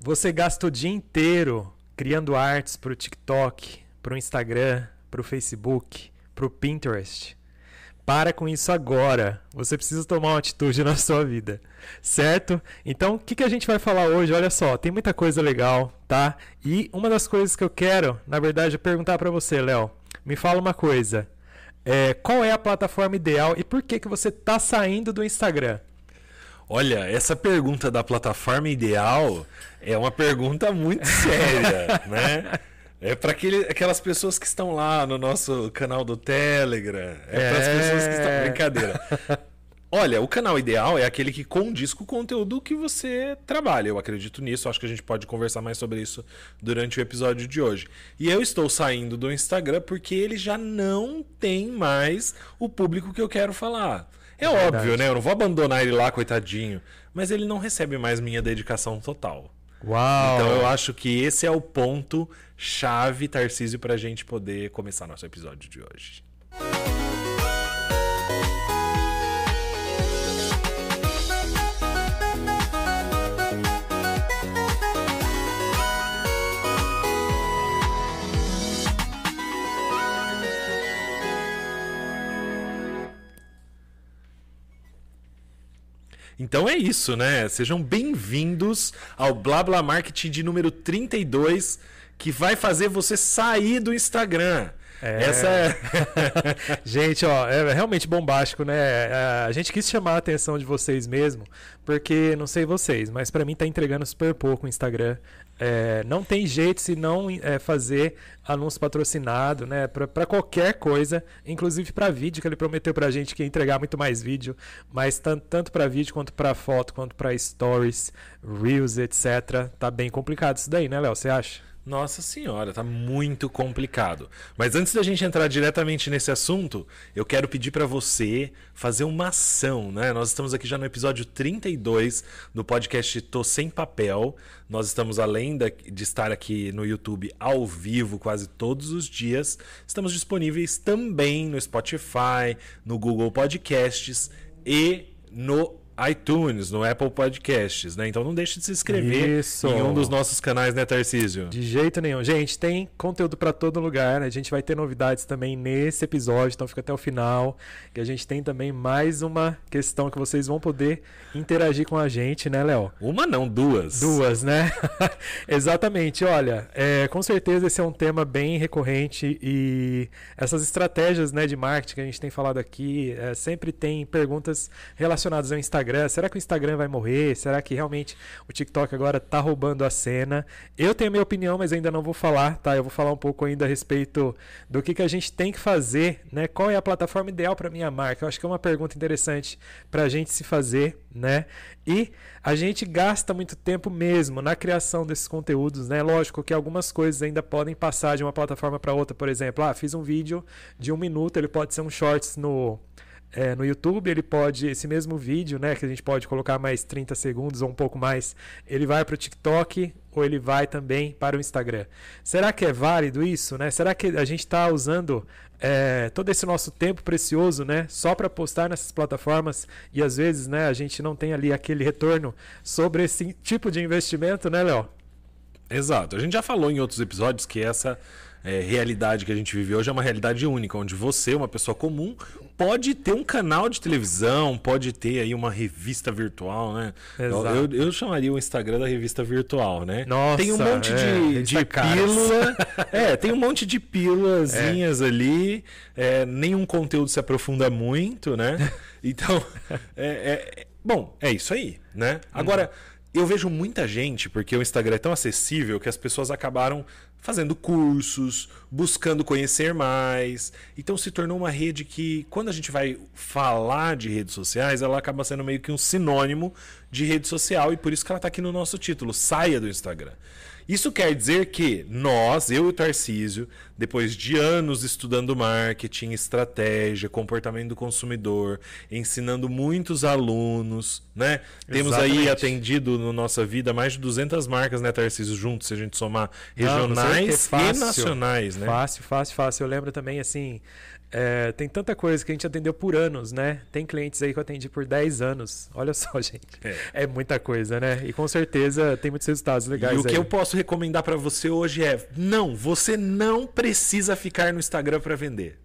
Você gasta o dia inteiro criando artes para o TikTok, para o Instagram, para o Facebook, para o Pinterest. Para com isso agora. Você precisa tomar uma atitude na sua vida, certo? Então, o que, que a gente vai falar hoje? Olha só, tem muita coisa legal, tá? E uma das coisas que eu quero, na verdade, é perguntar para você, Léo. Me fala uma coisa. É, qual é a plataforma ideal e por que, que você está saindo do Instagram? Olha, essa pergunta da plataforma ideal é uma pergunta muito séria, né? É para aquelas pessoas que estão lá no nosso canal do Telegram. É, é... para as pessoas que estão. Brincadeira. Olha, o canal ideal é aquele que condiz com o conteúdo que você trabalha. Eu acredito nisso. Acho que a gente pode conversar mais sobre isso durante o episódio de hoje. E eu estou saindo do Instagram porque ele já não tem mais o público que eu quero falar. É, óbvio, né? Eu não vou abandonar ele lá, coitadinho. Mas ele não recebe mais minha dedicação total. Uau! Então eu acho que esse é o ponto chave, Tarcísio, para a gente poder começar nosso episódio de hoje. Então é isso, né? Sejam bem-vindos ao Blá Marketing de número 32, que vai fazer você sair do Instagram. É... Essa é. gente, ó, é realmente bombástico, né? É, a gente quis chamar a atenção de vocês mesmo, porque não sei vocês, mas para mim tá entregando super pouco o Instagram. É, não tem jeito se não é, fazer anúncio patrocinado, né? Para qualquer coisa, inclusive para vídeo, que ele prometeu para a gente que ia entregar muito mais vídeo, mas tanto, tanto para vídeo quanto para foto, quanto para stories, reels, etc. Tá bem complicado isso daí, né, Léo? Você acha? Nossa senhora, tá muito complicado. Mas antes da gente entrar diretamente nesse assunto, eu quero pedir para você fazer uma ação, né? Nós estamos aqui já no episódio 32 do podcast Tô Sem Papel. Nós estamos além de estar aqui no YouTube ao vivo quase todos os dias, estamos disponíveis também no Spotify, no Google Podcasts e no iTunes, no Apple Podcasts, né? Então não deixe de se inscrever Isso. em um dos nossos canais, né, Tarcísio? De jeito nenhum. Gente, tem conteúdo para todo lugar, né? A gente vai ter novidades também nesse episódio, então fica até o final, que a gente tem também mais uma questão que vocês vão poder interagir com a gente, né, Léo? Uma não, duas. Duas, né? Exatamente. Olha, é, com certeza esse é um tema bem recorrente e essas estratégias, né, de marketing que a gente tem falado aqui, é, sempre tem perguntas relacionadas ao Instagram Instagram. Será que o Instagram vai morrer? Será que realmente o TikTok agora tá roubando a cena? Eu tenho minha opinião, mas ainda não vou falar, tá? Eu vou falar um pouco ainda a respeito do que, que a gente tem que fazer, né? Qual é a plataforma ideal para minha marca? Eu acho que é uma pergunta interessante para a gente se fazer, né? E a gente gasta muito tempo mesmo na criação desses conteúdos, né? Lógico que algumas coisas ainda podem passar de uma plataforma para outra, por exemplo, ah, fiz um vídeo de um minuto, ele pode ser um shorts no é, no YouTube, ele pode, esse mesmo vídeo, né, que a gente pode colocar mais 30 segundos ou um pouco mais, ele vai para o TikTok ou ele vai também para o Instagram. Será que é válido isso? Né? Será que a gente está usando é, todo esse nosso tempo precioso né, só para postar nessas plataformas e às vezes né, a gente não tem ali aquele retorno sobre esse tipo de investimento, né, Léo? Exato. A gente já falou em outros episódios que essa é, realidade que a gente vive hoje é uma realidade única, onde você, uma pessoa comum, pode ter um canal de televisão, pode ter aí uma revista virtual, né? Exato. Eu, eu chamaria o Instagram da revista virtual, né? Nossa, tem um monte de, é, de pílula. é, tem um monte de pílulazinhas é. ali. É, nenhum conteúdo se aprofunda muito, né? Então, é, é, bom, é isso aí, né? Agora. Uhum eu vejo muita gente, porque o Instagram é tão acessível que as pessoas acabaram fazendo cursos, buscando conhecer mais. Então se tornou uma rede que, quando a gente vai falar de redes sociais, ela acaba sendo meio que um sinônimo de rede social e por isso que ela está aqui no nosso título, saia do Instagram. Isso quer dizer que nós, eu e o Tarcísio, depois de anos estudando marketing, estratégia, comportamento do consumidor, ensinando muitos alunos, né? Temos aí atendido na nossa vida mais de 200 marcas, né, Tarcísio, juntos, se a gente somar regionais é e nacionais, né? Fácil, fácil, fácil. Eu lembro também, assim, É, tem tanta coisa que a gente atendeu por anos, né? Tem clientes aí que eu atendi por 10 anos. Olha só, gente. É, é muita coisa, né? E com certeza tem muitos resultados legais. E o aí. que eu posso recomendar para você hoje é: não, você não precisa ficar no Instagram para vender.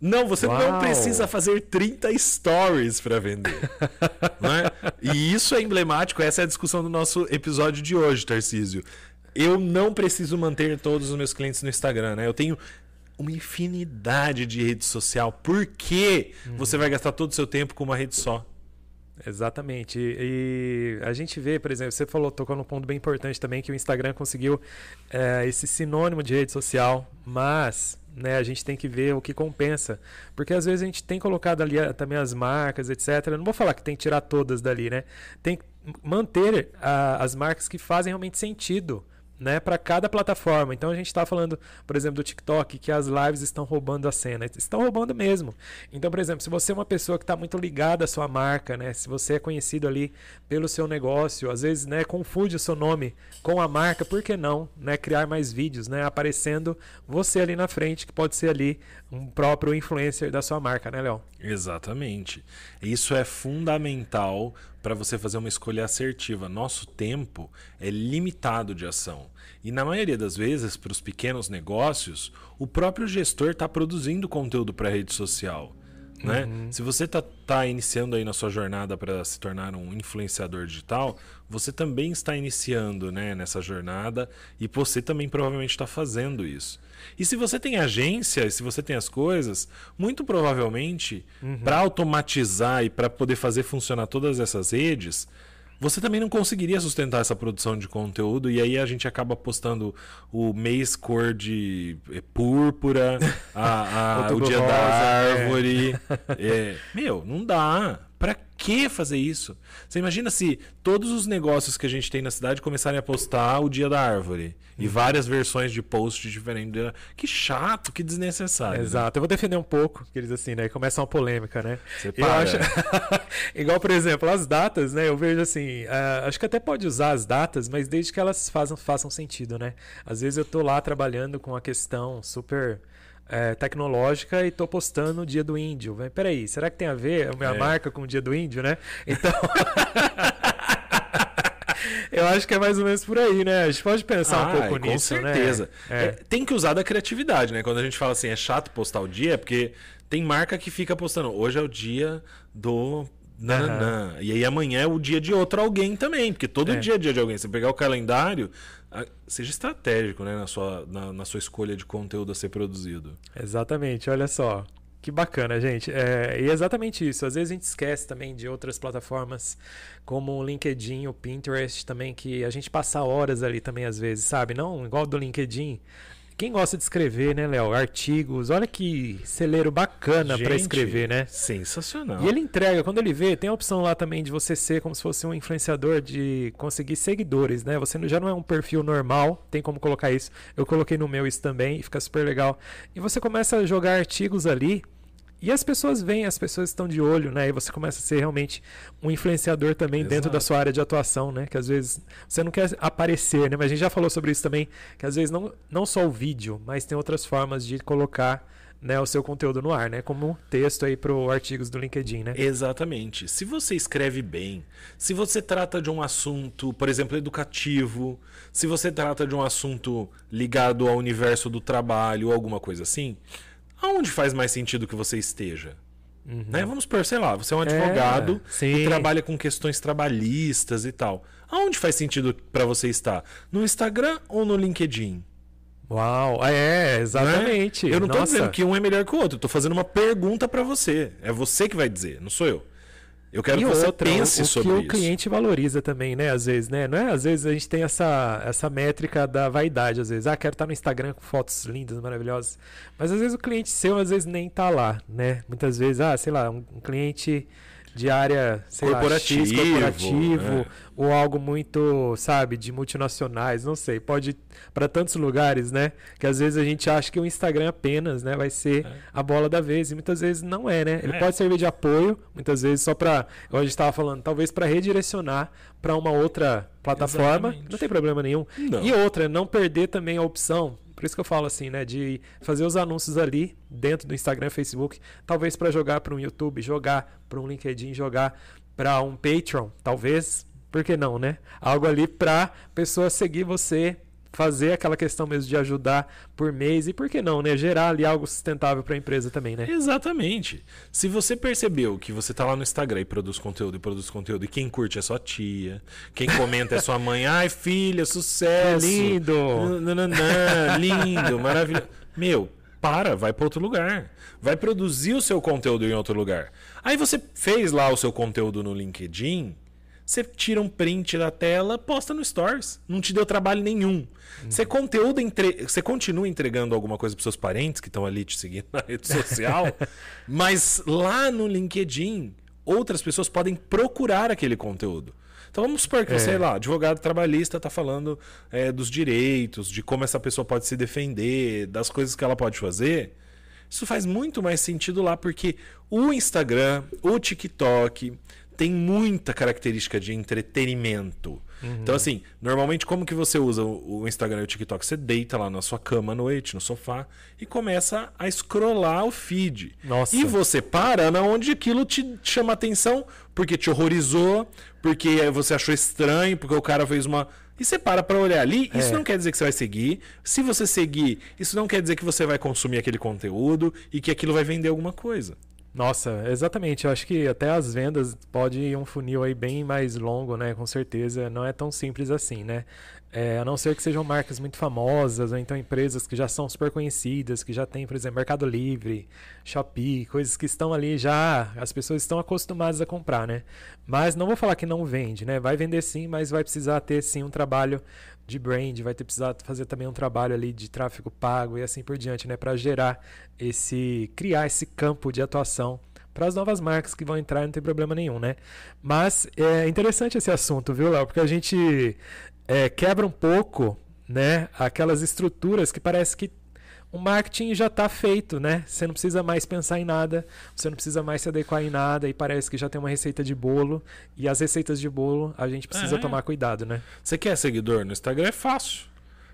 Não, você Uau. não precisa fazer 30 stories para vender. né? E isso é emblemático, essa é a discussão do nosso episódio de hoje, Tarcísio. Eu não preciso manter todos os meus clientes no Instagram, né? Eu tenho uma infinidade de rede social. Por que uhum. você vai gastar todo o seu tempo com uma rede só? Exatamente. E a gente vê, por exemplo, você falou, tocou num ponto bem importante também, que o Instagram conseguiu é, esse sinônimo de rede social, mas né, a gente tem que ver o que compensa. Porque às vezes a gente tem colocado ali eh, também as marcas, etc. Eu não vou falar que tem que tirar todas dali, né? Tem que manter a, as marcas que fazem realmente sentido né, para cada plataforma. Então a gente está falando, por exemplo, do TikTok, que as lives estão roubando a cena. Estão roubando mesmo. Então, por exemplo, se você é uma pessoa que está muito ligada à sua marca, né, se você é conhecido ali pelo seu negócio, às vezes né, confunde o seu nome com a marca, por que não né, criar mais vídeos, né, aparecendo você ali na frente, que pode ser ali um próprio influencer da sua marca, né, Léo? Exatamente. Isso é fundamental para você fazer uma escolha assertiva. Nosso tempo é limitado de ação. E na maioria das vezes, para os pequenos negócios, o próprio gestor está produzindo conteúdo para a rede social. Né? Uhum. Se você está tá iniciando aí na sua jornada para se tornar um influenciador digital, você também está iniciando né, nessa jornada e você também provavelmente está fazendo isso. E se você tem agência, se você tem as coisas, muito provavelmente, uhum. para automatizar e para poder fazer funcionar todas essas redes, você também não conseguiria sustentar essa produção de conteúdo e aí a gente acaba postando o mês cor de eh, púrpura, a, a o dia rosa, da é. árvore. É. É, meu, não dá. Para que fazer isso? Você imagina se todos os negócios que a gente tem na cidade começarem a postar o dia da árvore e uhum. várias versões de posts diferentes. Que chato, que desnecessário. Né? Exato. Né? Eu vou defender um pouco, que eles assim, né? Começa uma polêmica, né? Você Eu acho... Igual, por exemplo, as datas, né? Eu vejo assim, uh, acho que até pode usar as datas, mas desde que elas façam, façam sentido, né? Às vezes eu tô lá trabalhando com uma questão super é, tecnológica e tô postando o dia do índio. Peraí, será que tem a ver a minha é. marca com o dia do índio, né? Então. Eu acho que é mais ou menos por aí, né? A gente pode pensar ah, um pouco com nisso, né? certeza. né? É. tem que usar da criatividade, né? Quando a gente fala assim, é chato postar o dia, é porque tem marca que fica postando, hoje é o dia do Nananã. Uhum. E aí amanhã é o dia de outro alguém também, porque todo é. dia é dia de alguém. Você pegar o calendário, seja estratégico né, na, sua, na, na, sua escolha de conteúdo a ser produzido. Exatamente, olha só. Que bacana, gente. É, e é exatamente isso. Às vezes a gente esquece também de outras plataformas, como o LinkedIn, o Pinterest também, que a gente passa horas ali também às vezes, sabe? Não igual do LinkedIn. Quem gosta de escrever, né, Léo? Artigos. Olha que celeiro bacana para escrever, né? Sensacional. E ele entrega, quando ele vê, tem a opção lá também de você ser como se fosse um influenciador, de conseguir seguidores, né? Você já não é um perfil normal, tem como colocar isso. Eu coloquei no meu isso também e fica super legal. E você começa a jogar artigos ali e as pessoas vêm, as pessoas estão de olho, né? E você começa a ser realmente um influenciador também Exato. dentro da sua área de atuação, né? Que às vezes você não quer aparecer, né? Mas a gente já falou sobre isso também, que às vezes não, não só o vídeo, mas tem outras formas de colocar né, o seu conteúdo no ar, né? Como texto aí para artigos do LinkedIn, né? Exatamente. Se você escreve bem, se você trata de um assunto, por exemplo, educativo, se você trata de um assunto ligado ao universo do trabalho ou alguma coisa assim, aonde faz mais sentido que você esteja? Uhum. Né? Vamos supor, sei lá, você é um advogado é, e trabalha com questões trabalhistas e tal. Aonde faz sentido para você estar? No Instagram ou no LinkedIn? Uau, é, exatamente. Né? Eu não Nossa. tô dizendo que um é melhor que o outro, eu tô fazendo uma pergunta para você. É você que vai dizer, não sou eu. Eu quero e que você outra, pense o, sobre isso. O que o cliente valoriza também, né? Às vezes, né? Não é? Às vezes a gente tem essa, essa métrica da vaidade, às vezes. Ah, quero estar no Instagram com fotos lindas, maravilhosas. Mas às vezes o cliente seu, às vezes, nem tá lá, né? Muitas vezes, ah, sei lá, um, um cliente de área corporativo, lá, X, corporativo é. ou algo muito, sabe, de multinacionais, não sei, pode para tantos lugares, né? Que às vezes a gente acha que o Instagram apenas, né, vai ser é. a bola da vez e muitas vezes não é, né? Ele é. pode servir de apoio, muitas vezes só para, como a gente estava falando, talvez para redirecionar para uma outra plataforma, Exatamente. não tem problema nenhum. Não. E outra, não perder também a opção por isso que eu falo assim, né? De fazer os anúncios ali dentro do Instagram, Facebook, talvez para jogar para um YouTube, jogar para um LinkedIn, jogar para um Patreon, talvez, por que não, né? Algo ali para pessoa seguir você fazer aquela questão mesmo de ajudar por mês e por que não, né? Gerar ali algo sustentável para a empresa também, né? Exatamente. Se você percebeu que você tá lá no Instagram e produz conteúdo e produz conteúdo e quem curte é sua tia, quem comenta é sua mãe, ai filha, sucesso, lindo, nananã, lindo, maravilhoso. Meu, para, vai para outro lugar. Vai produzir o seu conteúdo em outro lugar. Aí você fez lá o seu conteúdo no LinkedIn, você tira um print da tela, posta no Stories. Não te deu trabalho nenhum. Uhum. Você conteúdo entre... você continua entregando alguma coisa para seus parentes que estão ali te seguindo na rede social, mas lá no LinkedIn, outras pessoas podem procurar aquele conteúdo. Então vamos supor que, é. sei lá, advogado trabalhista está falando é, dos direitos, de como essa pessoa pode se defender, das coisas que ela pode fazer. Isso faz muito mais sentido lá, porque o Instagram, o TikTok, tem muita característica de entretenimento. Uhum. Então, assim, normalmente como que você usa o Instagram e o TikTok? Você deita lá na sua cama à noite, no sofá, e começa a scrollar o feed. Nossa. E você para na onde aquilo te chama atenção, porque te horrorizou, porque você achou estranho, porque o cara fez uma. E você para para olhar ali, isso é. não quer dizer que você vai seguir. Se você seguir, isso não quer dizer que você vai consumir aquele conteúdo e que aquilo vai vender alguma coisa. Nossa, exatamente. Eu acho que até as vendas pode ir um funil aí bem mais longo, né? Com certeza. Não é tão simples assim, né? É, a não ser que sejam marcas muito famosas, ou então empresas que já são super conhecidas, que já tem, por exemplo, Mercado Livre, Shopee, coisas que estão ali já, as pessoas estão acostumadas a comprar, né? Mas não vou falar que não vende, né? Vai vender sim, mas vai precisar ter sim um trabalho de brand, vai ter precisar fazer também um trabalho ali de tráfego pago e assim por diante, né, para gerar esse criar esse campo de atuação para as novas marcas que vão entrar, não tem problema nenhum, né? Mas é interessante esse assunto, viu, Léo? Porque a gente é, quebra um pouco, né, aquelas estruturas que parece que o marketing já está feito, né? Você não precisa mais pensar em nada, você não precisa mais se adequar em nada e parece que já tem uma receita de bolo. E as receitas de bolo a gente precisa é. tomar cuidado, né? Você quer seguidor no Instagram? É fácil.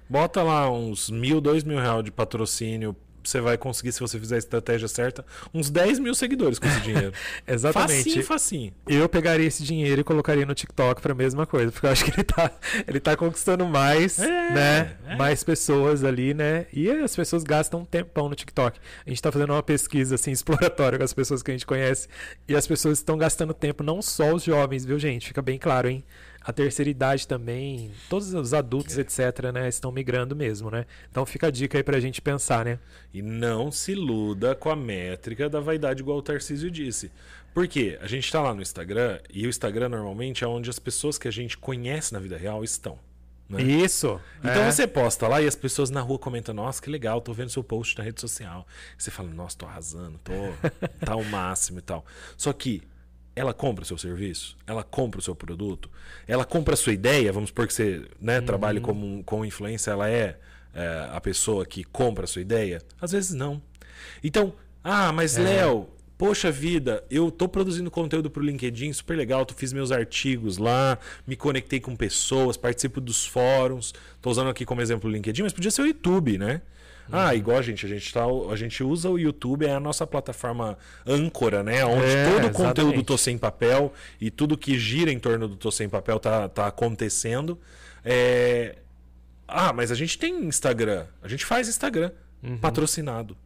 Bota lá uns mil, dois mil reais de patrocínio você vai conseguir, se você fizer a estratégia certa, uns 10 mil seguidores com esse dinheiro. Exatamente. Facinho, facinho. Eu pegaria esse dinheiro e colocaria no TikTok para a mesma coisa, porque eu acho que ele tá, ele tá conquistando mais, é, né? É. Mais pessoas ali, né? E as pessoas gastam um tempão no TikTok. A gente está fazendo uma pesquisa assim exploratória com as pessoas que a gente conhece e as pessoas estão gastando tempo, não só os jovens, viu, gente? Fica bem claro, hein? A terceira idade também, todos os adultos, é. etc., né, estão migrando mesmo, né? Então fica a dica aí pra gente pensar, né? E não se iluda com a métrica da vaidade, igual o Tarcísio disse. Por quê? A gente está lá no Instagram, e o Instagram normalmente é onde as pessoas que a gente conhece na vida real estão. Né? Isso. Então é. você posta lá e as pessoas na rua comentam: Nossa, que legal, tô vendo seu post na rede social. Você fala: Nossa, tô arrasando, tô tá o máximo e tal. Só que ela compra o seu serviço, ela compra o seu produto, ela compra a sua ideia, vamos supor que você né, uhum. trabalhe como, como influência, ela é, é, a pessoa que compra a sua ideia? Às vezes não. Então, ah, mas é. Léo, poxa vida, eu tô produzindo conteúdo para o LinkedIn, super legal, tu fiz meus artigos lá, me conectei com pessoas, participo dos fóruns, tô usando aqui como exemplo o LinkedIn, mas podia ser o YouTube, né? Ah, uhum. igual a gente, a gente, tá, a gente usa o YouTube, é a nossa plataforma âncora, né? Onde é, todo o conteúdo do Tô Sem Papel e tudo que gira em torno do Tô Sem Papel tá, tá acontecendo. É... Ah, mas a gente tem Instagram. A gente faz Instagram uhum. patrocinado.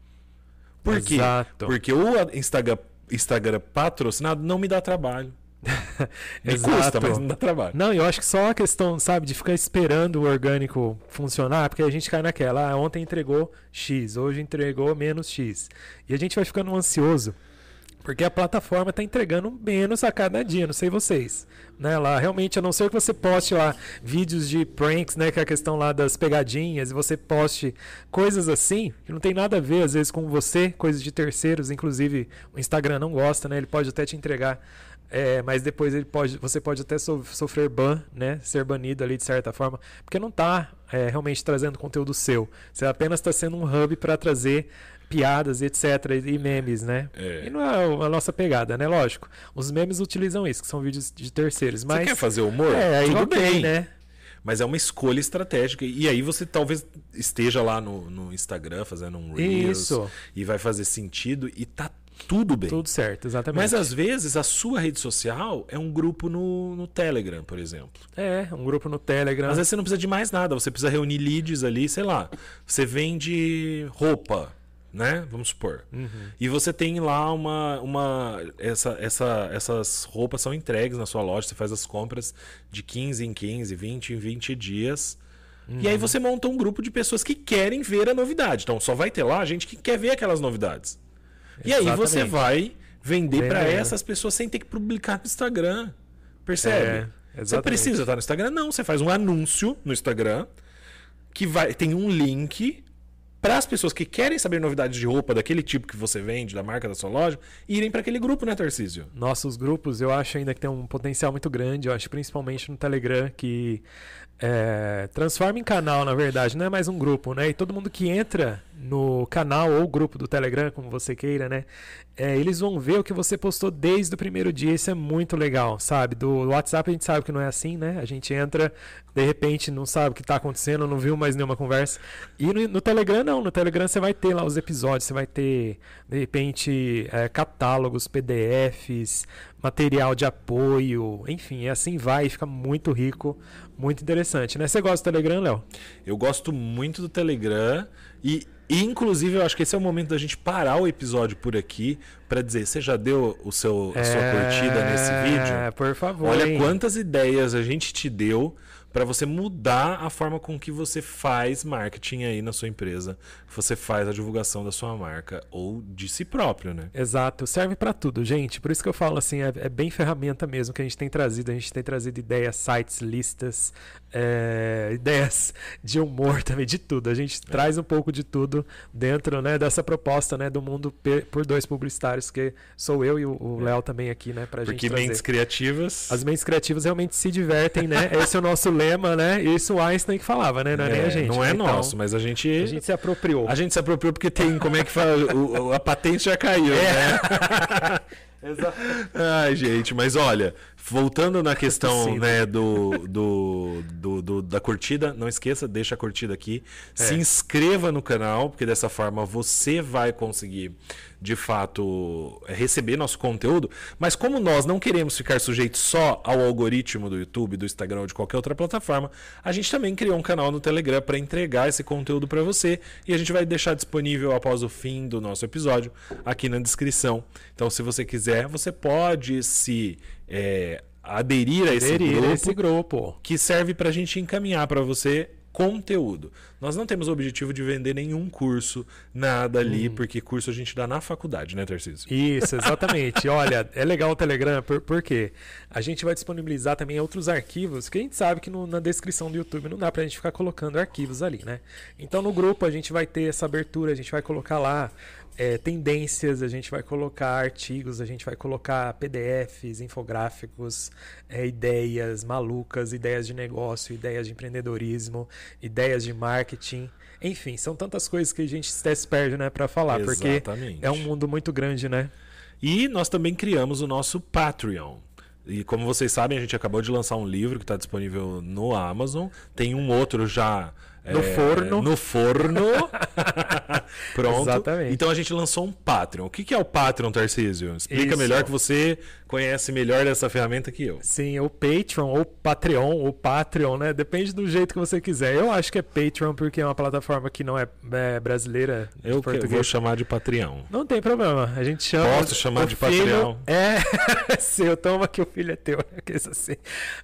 Por Exato. quê? Porque o Instagram, Instagram patrocinado não me dá trabalho. Exato. custa, mas não dá trabalho. Não, eu acho que só a questão, sabe, de ficar esperando o orgânico funcionar, porque a gente cai naquela, ah, ontem entregou X, hoje entregou menos X. E a gente vai ficando ansioso, porque a plataforma está entregando menos a cada dia, não sei vocês. Né, lá, realmente, a não ser que você poste lá vídeos de pranks, né, que é a questão lá das pegadinhas, e você poste coisas assim, que não tem nada a ver, às vezes, com você, coisas de terceiros, inclusive o Instagram não gosta, né, ele pode até te entregar é, mas depois ele pode, você pode até so, sofrer ban, né? Ser banido ali de certa forma, porque não está é, realmente trazendo conteúdo seu. Você apenas está sendo um hub para trazer piadas, etc, e memes, né? É. E não é a nossa pegada, né? Lógico. Os memes utilizam isso, que são vídeos de terceiros. Mas... Você quer fazer humor? É, aí Tudo bem, né? Mas é uma escolha estratégica. E aí você talvez esteja lá no, no Instagram fazendo um Reels. Isso. E vai fazer sentido e tá tudo bem. Tudo certo, exatamente. Mas às vezes a sua rede social é um grupo no, no Telegram, por exemplo. É, um grupo no Telegram. Às vezes você não precisa de mais nada, você precisa reunir leads ali, sei lá. Você vende roupa, né? Vamos supor. Uhum. E você tem lá uma. uma essa, essa, essas roupas são entregues na sua loja, você faz as compras de 15 em 15, 20 em 20 dias. Uhum. E aí uhum. você monta um grupo de pessoas que querem ver a novidade. Então só vai ter lá gente que quer ver aquelas novidades. E aí você vai vender para essas pessoas sem ter que publicar no Instagram. Percebe? É, você precisa estar no Instagram? Não, você faz um anúncio no Instagram que vai tem um link para as pessoas que querem saber novidades de roupa daquele tipo que você vende, da marca da sua loja, irem para aquele grupo, né, Tarcísio? Nossos grupos, eu acho ainda que tem um potencial muito grande, eu acho principalmente no Telegram, que é, transforma em canal, na verdade, não é mais um grupo, né? E todo mundo que entra no canal ou grupo do Telegram, como você queira, né? É, eles vão ver o que você postou desde o primeiro dia. Isso é muito legal, sabe? Do WhatsApp a gente sabe que não é assim, né? A gente entra, de repente não sabe o que está acontecendo, não viu mais nenhuma conversa. E no, no, Telegram não. No Telegram você vai ter lá os episódios, você vai ter, de repente, é, catálogos, PDFs, material de apoio, enfim, assim vai, fica muito rico, muito interessante, né? Você gosta do Telegram, Léo? Eu gosto muito do Telegram e inclusive, eu acho que esse é o momento da gente parar o episódio por aqui para dizer, você já deu o seu, a sua é... curtida nesse vídeo? Por favor. Olha hein? quantas ideias a gente te deu para você mudar a forma com que você faz marketing aí na sua empresa, você faz a divulgação da sua marca ou de si próprio, né? Exato, serve para tudo, gente. Por isso que eu falo assim, é, é, bem ferramenta mesmo que a gente tem trazido. A gente tem trazido ideias, sites, listas, é, ideias de humor também, de tudo. A gente é. traz um pouco de tudo dentro né, dessa proposta né, do mundo por dois publicitários, que sou eu e o é. Léo também aqui, né? Pra Porque gente trazer. mentes criativas. As mentes criativas realmente se divertem, né? Esse é o nosso lema, né? Isso o Einstein que falava, né? Não é, é nem a gente. Não é então, nosso, mas a gente. A gente se apropriou. A gente se apropriou porque tem, como é que fala? o, a patente já caiu, é. né? Exato. Ai, gente, mas olha, voltando na questão Sim, né, do, do, do, do, da curtida, não esqueça, deixa a curtida aqui. É. Se inscreva no canal, porque dessa forma você vai conseguir de fato receber nosso conteúdo, mas como nós não queremos ficar sujeitos só ao algoritmo do YouTube, do Instagram ou de qualquer outra plataforma, a gente também criou um canal no Telegram para entregar esse conteúdo para você e a gente vai deixar disponível após o fim do nosso episódio aqui na descrição. Então, se você quiser, você pode se é, aderir a esse, aderir grupo, esse grupo que serve para a gente encaminhar para você conteúdo. Nós não temos o objetivo de vender nenhum curso, nada ali, hum. porque curso a gente dá na faculdade, né, Tarcísio? Isso, exatamente. Olha, é legal o Telegram, por, porque a gente vai disponibilizar também outros arquivos, que a gente sabe que no, na descrição do YouTube não dá pra gente ficar colocando arquivos ali, né? Então no grupo a gente vai ter essa abertura, a gente vai colocar lá é, tendências, a gente vai colocar artigos, a gente vai colocar PDFs, infográficos, é, ideias malucas, ideias de negócio, ideias de empreendedorismo, ideias de marketing. Enfim, são tantas coisas que a gente até se perde né, para falar, Exatamente. porque é um mundo muito grande, né? E nós também criamos o nosso Patreon. E como vocês sabem, a gente acabou de lançar um livro que está disponível no Amazon. Tem um outro já no é, forno. No forno. Pronto. Exatamente. Então a gente lançou um Patreon. O que é o Patreon, Tarcísio? Explica Isso. melhor que você conhece melhor dessa ferramenta que eu. Sim, o Patreon, ou Patreon, ou Patreon, né? Depende do jeito que você quiser. Eu acho que é Patreon porque é uma plataforma que não é, é brasileira. Eu vou chamar de Patreon. Não tem problema. A gente chama. Posso chamar de filho Patreon? É seu. Toma que o filho é teu. assim.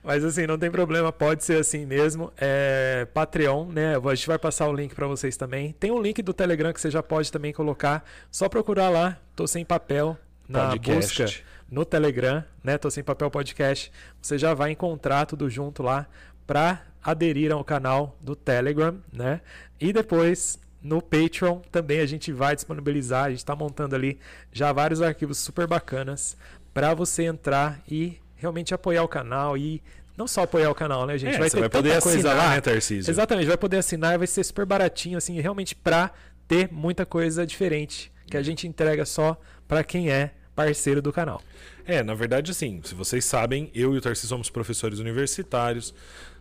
Mas assim, não tem problema. Pode ser assim mesmo. É Patreon, né? A gente vai passar o link para vocês também. Tem um link do Telegram que você já pode também colocar. Só procurar lá. Tô sem papel na Podcast. busca no Telegram, né? Tô sem papel podcast. Você já vai encontrar tudo junto lá para aderir ao canal do Telegram, né? E depois no Patreon também a gente vai disponibilizar, a gente está montando ali já vários arquivos super bacanas para você entrar e realmente apoiar o canal e não só apoiar o canal, né, gente? É, vai ter vai poder coisa assinar, lá, né, Tarcísio? Exatamente, vai poder assinar, vai ser super baratinho, assim, realmente para ter muita coisa diferente que a gente entrega só para quem é parceiro do canal. É, na verdade, assim, se vocês sabem, eu e o Tarcísio somos professores universitários.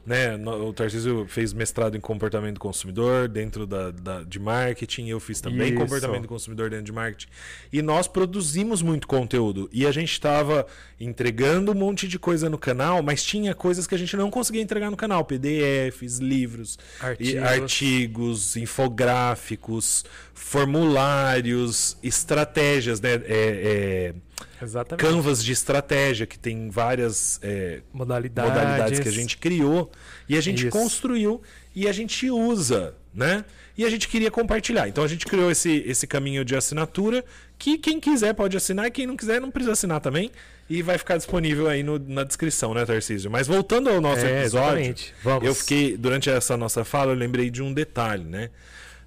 Né? O Tarcísio fez mestrado em comportamento do consumidor dentro da, da de marketing, eu fiz também Isso. comportamento do consumidor dentro de marketing. E nós produzimos muito conteúdo. E a gente estava entregando um monte de coisa no canal, mas tinha coisas que a gente não conseguia entregar no canal: PDFs, livros, artigos, artigos infográficos, formulários, estratégias, né? É, é, Exatamente. canvas de estratégia, que tem várias é, modalidades. modalidades que a gente criou e a gente Isso. construiu e a gente usa, né? E a gente queria compartilhar. Então a gente criou esse, esse caminho de assinatura que quem quiser pode assinar e quem não quiser não precisa assinar também. E vai ficar disponível aí no, na descrição, né, Tarcísio? Mas voltando ao nosso é, episódio, eu fiquei, durante essa nossa fala, eu lembrei de um detalhe, né?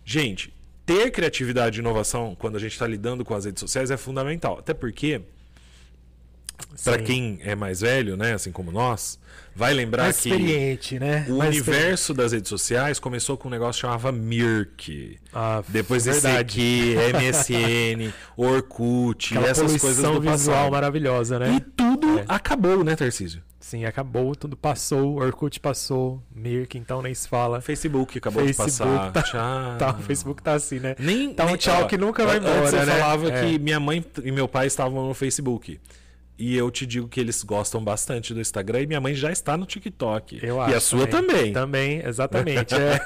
Gente, ter criatividade e inovação quando a gente está lidando com as redes sociais é fundamental. Até porque para quem é mais velho, né, assim como nós, vai lembrar mais que experiente, né? o mais universo das redes sociais começou com um negócio que chamava Mirk. Ah, Depois verdade. esse aqui, MSN, Orkut, Aquela essas coisas do visual passado. maravilhosa, né? E tudo é. acabou, né, Tarcísio? Sim, acabou, tudo passou, Orkut passou, Mirk, então nem se fala. Facebook acabou Facebook de passar. Tá, tchau. Tá, o Facebook tá assim, né? Nem, tá um nem, tchau ó, que nunca vai embora, você né? falava é. que minha mãe e meu pai estavam no Facebook. E eu te digo que eles gostam bastante do Instagram e minha mãe já está no TikTok. Eu acho. E a sua também. Também, exatamente. é,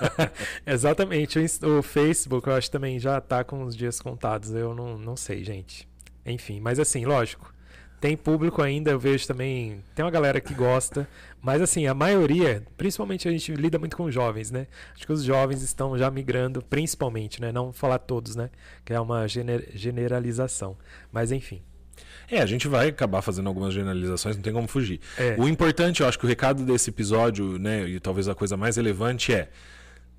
exatamente. O, o, Facebook eu acho também já está com os dias contados. Eu não, não sei, gente. Enfim, mas assim, lógico. Tem público ainda, eu vejo também. Tem uma galera que gosta, mas assim, a maioria, principalmente a gente lida muito com jovens, né? Acho que os jovens estão já migrando, principalmente, né? Não falar todos, né? Que é uma gener generalização. Mas enfim. É, a gente vai acabar fazendo algumas generalizações, não tem como fugir. É. O importante, eu acho que o recado desse episódio, né, e talvez a coisa mais relevante é: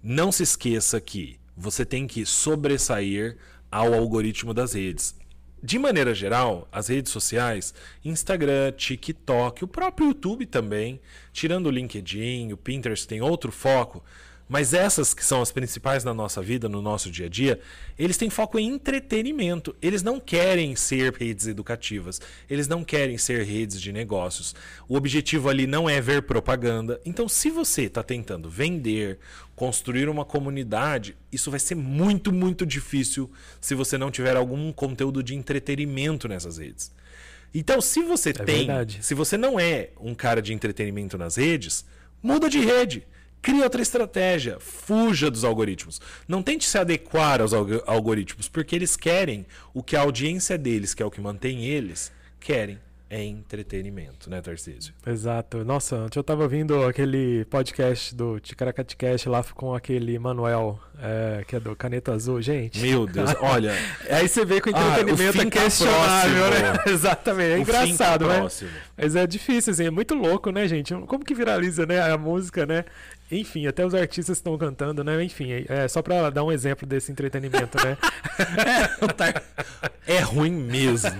não se esqueça que você tem que sobressair ao algoritmo das redes. De maneira geral, as redes sociais, Instagram, TikTok, o próprio YouTube também, tirando o LinkedIn, o Pinterest tem outro foco, mas essas que são as principais na nossa vida, no nosso dia a dia, eles têm foco em entretenimento. Eles não querem ser redes educativas, eles não querem ser redes de negócios. O objetivo ali não é ver propaganda. Então, se você está tentando vender, construir uma comunidade, isso vai ser muito, muito difícil se você não tiver algum conteúdo de entretenimento nessas redes. Então, se você é tem, verdade. se você não é um cara de entretenimento nas redes, muda de rede. Crie outra estratégia. Fuja dos algoritmos. Não tente se adequar aos algoritmos, porque eles querem o que a audiência deles, que é o que mantém eles, querem é entretenimento, né, Tarcísio? Exato. Nossa, ontem eu tava ouvindo aquele podcast do Ticaracatecast lá com aquele Manuel, é, que é do Caneta Azul, gente. Meu Deus, olha. Aí você vê que o entretenimento ah, o é questionável, tá né? Exatamente, é tá engraçado, tá né? Mas é difícil, assim, é muito louco, né, gente? Como que viraliza, né, a música, né? Enfim, até os artistas estão cantando, né? Enfim, é, é só para dar um exemplo desse entretenimento, né? é, é ruim mesmo,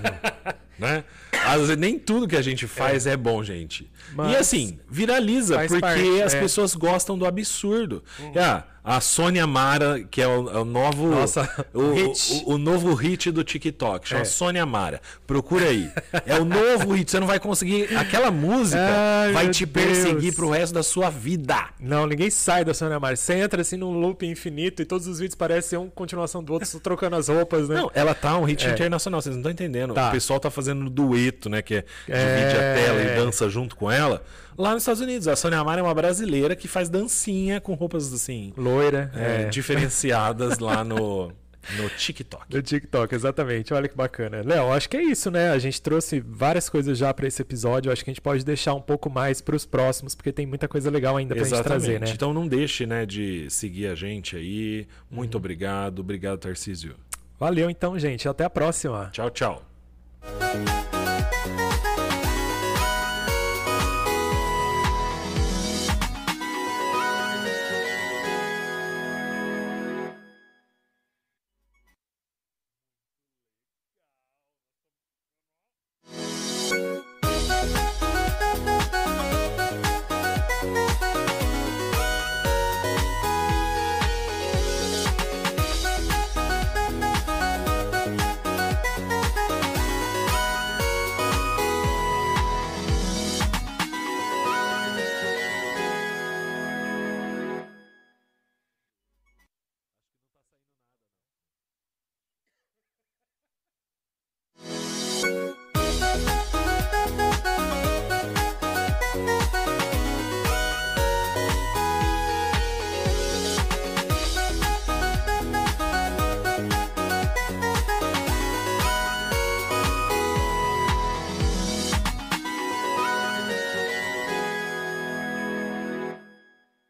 né? Às vezes nem tudo que a gente faz é, é bom, gente. Mas e assim, viraliza porque parte, as é. pessoas gostam do absurdo. Uhum. Ah, a Sônia Mara, que é o, é o novo Nossa, o, hit. O, o, novo hit do TikTok, chama é. Sônia Mara. Procura aí. É o novo hit, você não vai conseguir aquela música Ai, vai te Deus. perseguir pro resto da sua vida. Não, ninguém sai da Sônia Mara. Você entra assim num loop infinito e todos os vídeos parecem um continuação do outro, só trocando as roupas, né? Não, ela tá um hit é. internacional, vocês não estão entendendo. Tá. O pessoal tá fazendo dueto, né, que é divide a tela e dança junto com ela lá nos Estados Unidos. A Sônia Amara é uma brasileira que faz dancinha com roupas assim. Loira. É, é. Diferenciadas lá no. No TikTok. No TikTok, exatamente. Olha que bacana. Léo, acho que é isso, né? A gente trouxe várias coisas já para esse episódio. Acho que a gente pode deixar um pouco mais para os próximos, porque tem muita coisa legal ainda para gente trazer, né? Então não deixe, né, de seguir a gente aí. Muito uhum. obrigado. Obrigado, Tarcísio. Valeu então, gente. Até a próxima. Tchau, tchau.